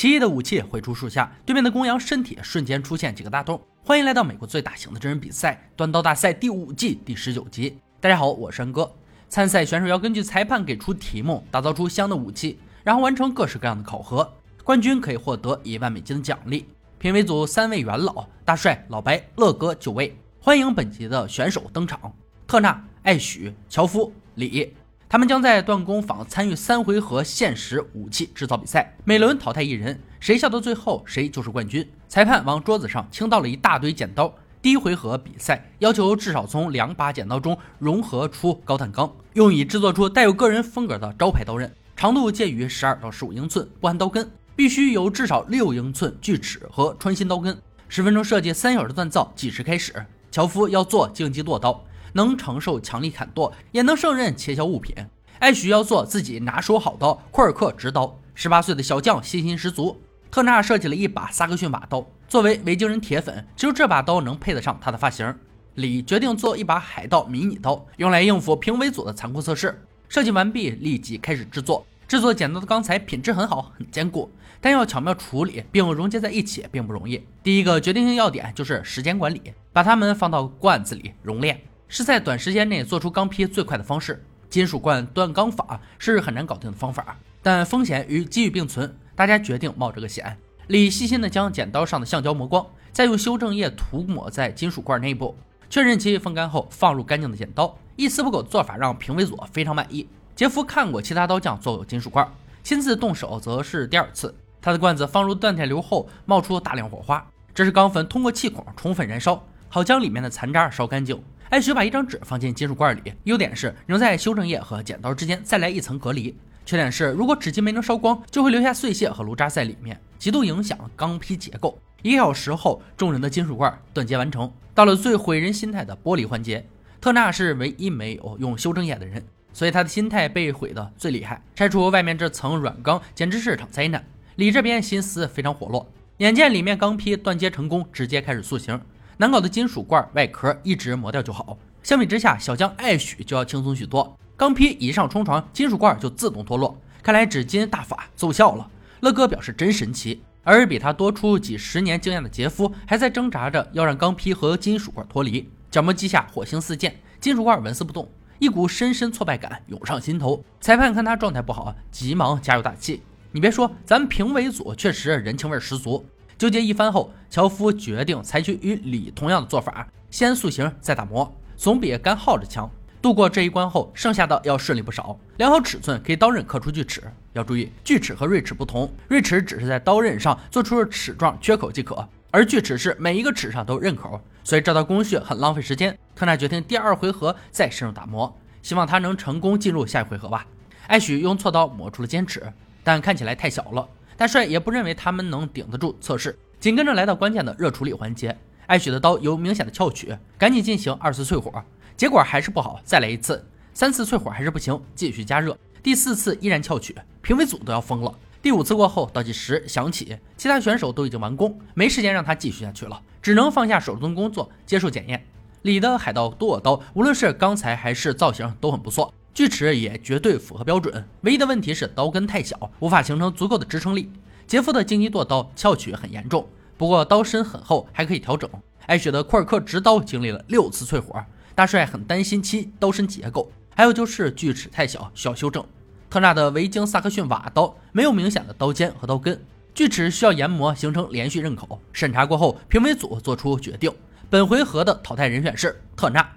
奇异的武器挥出树下，对面的公羊身体瞬间出现几个大洞。欢迎来到美国最大型的真人比赛——断刀大赛第五季第十九集。大家好，我是安哥。参赛选手要根据裁判给出题目，打造出相应的武器，然后完成各式各样的考核。冠军可以获得一万美金的奖励。评委组三位元老：大帅、老白、乐哥九位。欢迎本集的选手登场：特纳、艾许、乔夫、李。他们将在断工坊参与三回合限时武器制造比赛，每轮淘汰一人，谁笑到最后谁就是冠军。裁判往桌子上倾倒了一大堆剪刀。第一回合比赛要求至少从两把剪刀中融合出高碳钢，用以制作出带有个人风格的招牌刀刃，长度介于十二到十五英寸，不含刀根，必须有至少六英寸锯齿和穿心刀根。十分钟设计，三小时锻造，计时开始。樵夫要做竞技剁刀。能承受强力砍剁，也能胜任切削物品。艾许要做自己拿手好刀——库尔克直刀。十八岁的小将信心十足。特纳设计了一把萨克逊瓦刀，作为维京人铁粉，只有这把刀能配得上他的发型。李决定做一把海盗迷你刀，用来应付评委组的残酷测试。设计完毕，立即开始制作。制作剪刀的钢材品质很好，很坚固，但要巧妙处理并融接在一起并不容易。第一个决定性要点就是时间管理，把它们放到罐子里熔炼。是在短时间内做出钢坯最快的方式。金属罐断钢法是很难搞定的方法，但风险与机遇并存，大家决定冒这个险。李细心地将剪刀上的橡胶磨光，再用修正液涂抹在金属罐内部，确认其风干后，放入干净的剪刀。一丝不苟的做法让评委组非常满意。杰夫看过其他刀匠做过金属罐，亲自动手则是第二次。他的罐子放入锻铁流后，冒出大量火花，这是钢粉通过气孔充分燃烧，好将里面的残渣烧干净。艾雪把一张纸放进金属罐里，优点是能在修正液和剪刀之间再来一层隔离，缺点是如果纸巾没能烧光，就会留下碎屑和炉渣在里面，极度影响钢坯结构。一个小时后，众人的金属罐断接完成。到了最毁人心态的玻璃环节，特纳是唯一没有用修正液的人，所以他的心态被毁的最厉害。拆除外面这层软钢简直是场灾难。李这边心思非常活络，眼见里面钢坯断接成功，直接开始塑形。难搞的金属罐外壳一直磨掉就好。相比之下，小将艾许就要轻松许多。钢坯一上冲床，金属罐就自动脱落。看来纸巾大法奏效了。乐哥表示真神奇。而比他多出几十年经验的杰夫还在挣扎着要让钢坯和金属罐脱离。角磨机下火星四溅，金属罐纹丝不动，一股深深挫败感涌上心头。裁判看他状态不好，急忙加油打气。你别说，咱们评委组确实人情味十足。纠结一番后，樵夫决定采取与李同样的做法，先塑形再打磨，总比干耗着强。度过这一关后，剩下的要顺利不少。量好尺寸，给刀刃刻出锯齿。要注意，锯齿和锐齿不同，锐齿只是在刀刃上做出齿状缺口即可，而锯齿是每一个齿上都刃口，所以这道工序很浪费时间。特纳决定第二回合再深入打磨，希望他能成功进入下一回合吧。艾许用锉刀磨出了尖齿，但看起来太小了。大帅也不认为他们能顶得住测试，紧跟着来到关键的热处理环节。艾许的刀有明显的翘曲，赶紧进行二次淬火，结果还是不好，再来一次，三次淬火还是不行，继续加热，第四次依然翘曲，评委组都要疯了。第五次过后，倒计时响起，其他选手都已经完工，没时间让他继续下去了，只能放下手中工作接受检验。李的海盗剁刀，无论是钢材还是造型都很不错。锯齿也绝对符合标准，唯一的问题是刀根太小，无法形成足够的支撑力。杰夫的荆棘剁刀翘曲很严重，不过刀身很厚，还可以调整。艾雪的库尔克直刀经历了六次淬火，大帅很担心其刀身结构，还有就是锯齿太小，需要修正。特纳的维京萨克逊瓦刀没有明显的刀尖和刀根，锯齿需要研磨形成连续刃口。审查过后，评委组做出决定，本回合的淘汰人选是特纳。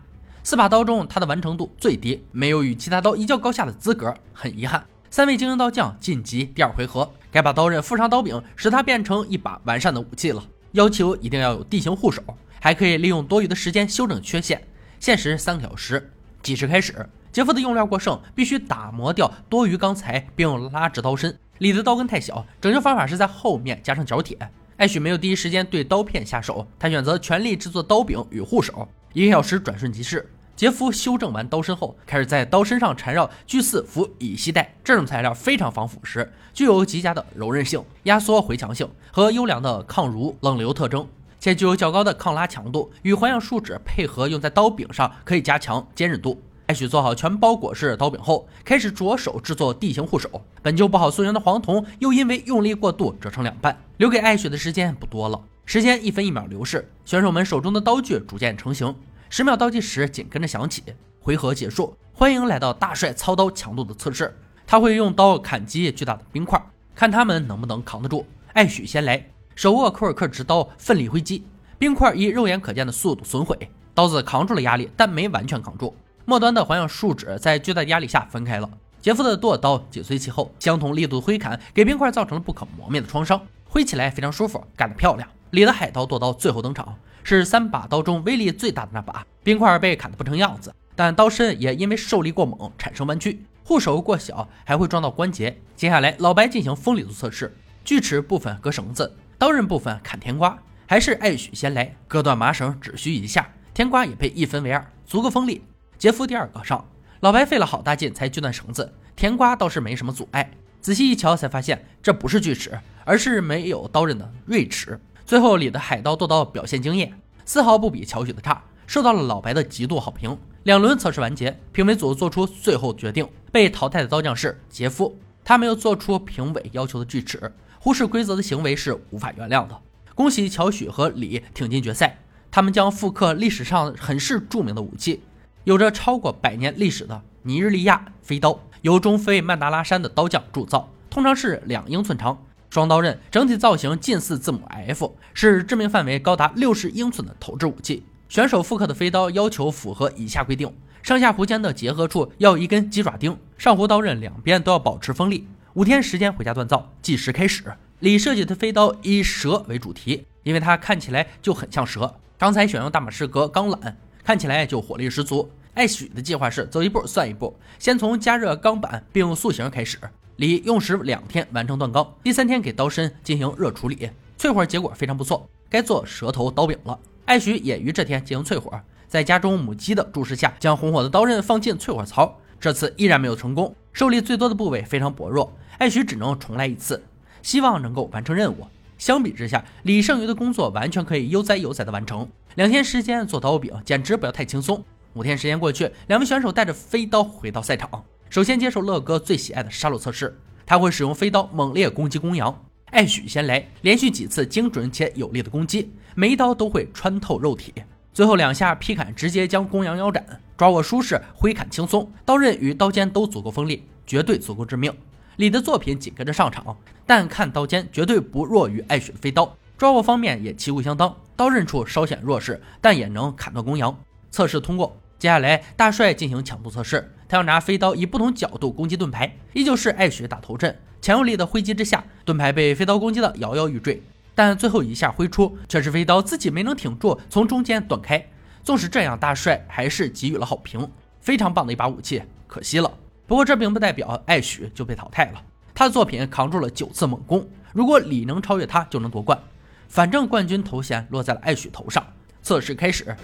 四把刀中，他的完成度最低，没有与其他刀一较高下的资格，很遗憾。三位精英刀匠晋级第二回合，该把刀刃附上刀柄，使它变成一把完善的武器了。要求一定要有地形护手，还可以利用多余的时间修正缺陷。限时三个小时，计时开始。杰夫的用料过剩，必须打磨掉多余钢材，并拉直刀身。李的刀根太小，拯救方法是在后面加上角铁。艾许没有第一时间对刀片下手，他选择全力制作刀柄与护手。一个小时转瞬即逝，杰夫修正完刀身后，开始在刀身上缠绕聚四氟乙烯带。这种材料非常防腐蚀，具有极佳的柔韧性、压缩回强性和优良的抗蠕冷流特征，且具有较高的抗拉强度。与环氧树脂配合用在刀柄上，可以加强坚韧度。艾许做好全包裹式刀柄后，开始着手制作地形护手。本就不好塑形的黄铜，又因为用力过度折成两半，留给艾许的时间不多了。时间一分一秒流逝，选手们手中的刀具逐渐成型。十秒倒计时紧跟着响起，回合结束。欢迎来到大帅操刀强度的测试。他会用刀砍击巨大的冰块，看他们能不能扛得住。艾许先来，手握库尔克直刀，奋力挥击，冰块以肉眼可见的速度损毁。刀子扛住了压力，但没完全扛住。末端的环氧树脂在巨大压力下分开了。杰夫的剁刀紧随其后，相同力度的挥砍给冰块造成了不可磨灭的创伤，挥起来非常舒服，干得漂亮。里的海盗剁刀最后登场，是三把刀中威力最大的那把。冰块被砍得不成样子，但刀身也因为受力过猛产生弯曲，护手过小还会撞到关节。接下来老白进行锋利度测试，锯齿部分割绳子，刀刃部分砍甜瓜，还是艾许先来，割断麻绳只需一下，甜瓜也被一分为二，足够锋利。杰夫第二个上，老白费了好大劲才锯断绳子，甜瓜倒是没什么阻碍。仔细一瞧才发现，这不是锯齿，而是没有刀刃的锐齿。最后里的海盗剁刀表现惊艳，丝毫不比乔许的差，受到了老白的极度好评。两轮测试完结，评委组做出最后决定，被淘汰的刀匠是杰夫，他没有做出评委要求的锯齿，忽视规则的行为是无法原谅的。恭喜乔许和李挺进决赛，他们将复刻历史上很是著名的武器。有着超过百年历史的尼日利亚飞刀，由中非曼达拉山的刀匠铸造，通常是两英寸长，双刀刃，整体造型近似字母 F，是致命范围高达六十英寸的投掷武器。选手复刻的飞刀要求符合以下规定：上下弧间的结合处要一根鸡爪钉，上弧刀刃两边都要保持锋利。五天时间回家锻造，计时开始。李设计的飞刀以蛇为主题，因为它看起来就很像蛇。刚才选用大马士革钢缆。看起来就火力十足。艾许的计划是走一步算一步，先从加热钢板并塑形开始。李用时两天完成锻钢，第三天给刀身进行热处理，淬火结果非常不错，该做蛇头刀柄了。艾许也于这天进行淬火，在家中母鸡的注视下，将红火的刀刃放进淬火槽，这次依然没有成功，受力最多的部位非常薄弱，艾许只能重来一次，希望能够完成任务。相比之下，李剩余的工作完全可以悠哉悠哉的完成。两天时间做刀柄，简直不要太轻松。五天时间过去，两位选手带着飞刀回到赛场，首先接受乐哥最喜爱的杀戮测试。他会使用飞刀猛烈攻击公羊，艾许先来，连续几次精准且有力的攻击，每一刀都会穿透肉体。最后两下劈砍直接将公羊腰斩，抓握舒适，挥砍轻松，刀刃与刀尖都足够锋利，绝对足够致命。李的作品紧跟着上场，但看刀尖绝对不弱于艾许的飞刀。抓握方面也旗鼓相当，刀刃处稍显弱势，但也能砍断公羊。测试通过，接下来大帅进行强度测试，他要拿飞刀以不同角度攻击盾牌，依旧是艾雪打头阵，强有力的挥击之下，盾牌被飞刀攻击的摇摇欲坠，但最后一下挥出，却是飞刀自己没能挺住，从中间断开。纵使这样，大帅还是给予了好评，非常棒的一把武器，可惜了。不过这并不代表艾许就被淘汰了，他的作品扛住了九次猛攻，如果李能超越他，就能夺冠。反正冠军头衔落在了艾许头上。测试开始，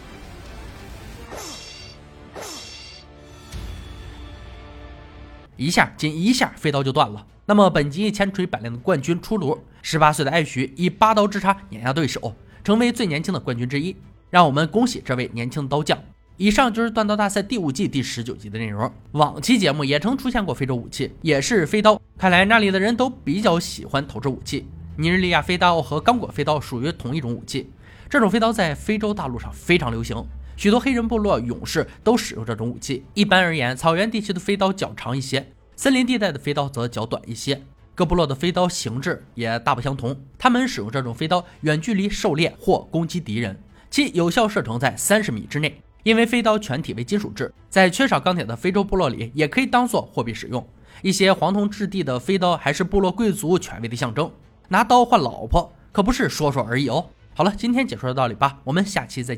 一下仅一下飞刀就断了。那么本集千锤百炼的冠军出炉，十八岁的艾许以八刀之差碾压对手，成为最年轻的冠军之一。让我们恭喜这位年轻的刀匠。以上就是断刀大赛第五季第十九集的内容。往期节目也曾出现过非洲武器，也是飞刀。看来那里的人都比较喜欢投掷武器。尼日利亚飞刀和刚果飞刀属于同一种武器，这种飞刀在非洲大陆上非常流行，许多黑人部落勇士都使用这种武器。一般而言，草原地区的飞刀较长一些，森林地带的飞刀则较短一些。各部落的飞刀形制也大不相同，他们使用这种飞刀远距离狩猎或攻击敌人，其有效射程在三十米之内。因为飞刀全体为金属制，在缺少钢铁的非洲部落里也可以当做货币使用。一些黄铜质地的飞刀还是部落贵族权威的象征。拿刀换老婆可不是说说而已哦。好了，今天解说到这里吧，我们下期再见。